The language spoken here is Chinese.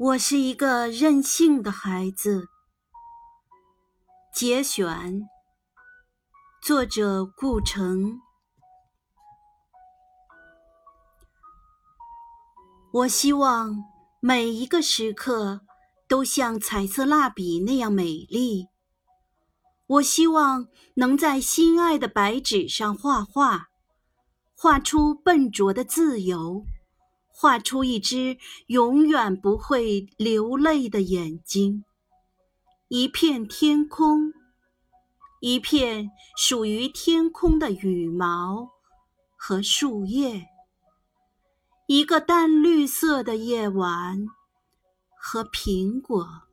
我是一个任性的孩子。节选，作者顾城。我希望每一个时刻都像彩色蜡笔那样美丽。我希望能在心爱的白纸上画画，画出笨拙的自由。画出一只永远不会流泪的眼睛，一片天空，一片属于天空的羽毛和树叶，一个淡绿色的夜晚和苹果。